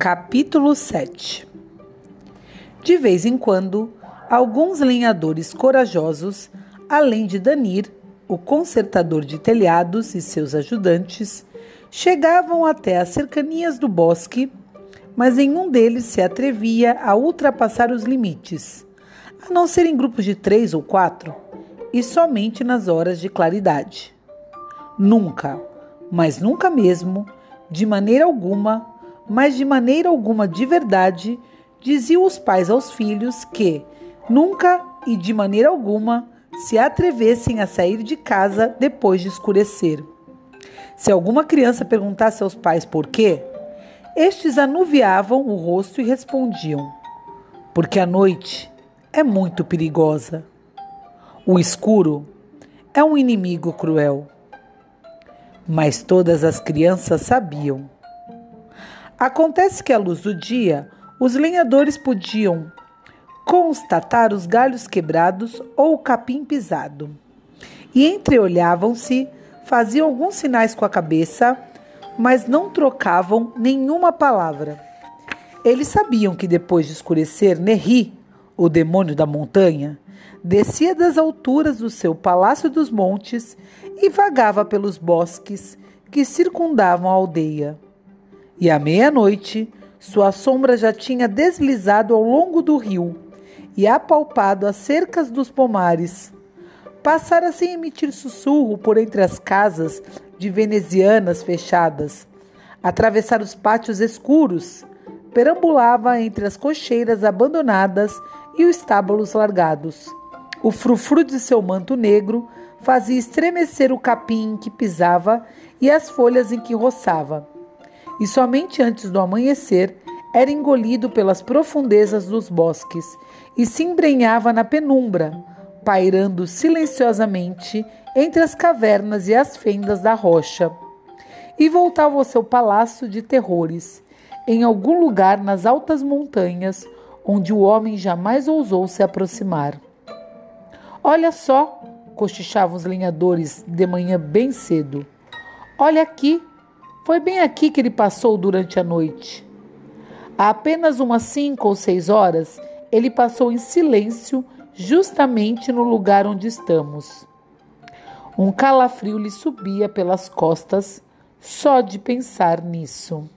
Capítulo 7 De vez em quando, alguns lenhadores corajosos, além de Danir, o consertador de telhados e seus ajudantes, chegavam até as cercanias do bosque, mas nenhum deles se atrevia a ultrapassar os limites, a não ser em grupos de três ou quatro, e somente nas horas de claridade. Nunca, mas nunca mesmo, de maneira alguma, mas de maneira alguma de verdade, diziam os pais aos filhos que nunca e de maneira alguma se atrevessem a sair de casa depois de escurecer. Se alguma criança perguntasse aos pais por quê, estes anuviavam o rosto e respondiam: Porque a noite é muito perigosa. O escuro é um inimigo cruel. Mas todas as crianças sabiam Acontece que à luz do dia, os lenhadores podiam constatar os galhos quebrados ou o capim pisado. E entreolhavam-se, faziam alguns sinais com a cabeça, mas não trocavam nenhuma palavra. Eles sabiam que depois de escurecer, Nerri, o demônio da montanha, descia das alturas do seu palácio dos montes e vagava pelos bosques que circundavam a aldeia. E à meia-noite, sua sombra já tinha deslizado ao longo do rio e apalpado as cercas dos pomares. Passara sem emitir sussurro por entre as casas de venezianas fechadas, atravessar os pátios escuros, perambulava entre as cocheiras abandonadas e os estábulos largados. O frufru de seu manto negro fazia estremecer o capim em que pisava e as folhas em que roçava e somente antes do amanhecer era engolido pelas profundezas dos bosques e se embrenhava na penumbra, pairando silenciosamente entre as cavernas e as fendas da rocha. E voltava ao seu palácio de terrores, em algum lugar nas altas montanhas, onde o homem jamais ousou se aproximar. Olha só, cochichavam os lenhadores de manhã bem cedo. Olha aqui, foi bem aqui que ele passou durante a noite. Há apenas umas cinco ou seis horas, ele passou em silêncio, justamente no lugar onde estamos. Um calafrio lhe subia pelas costas só de pensar nisso.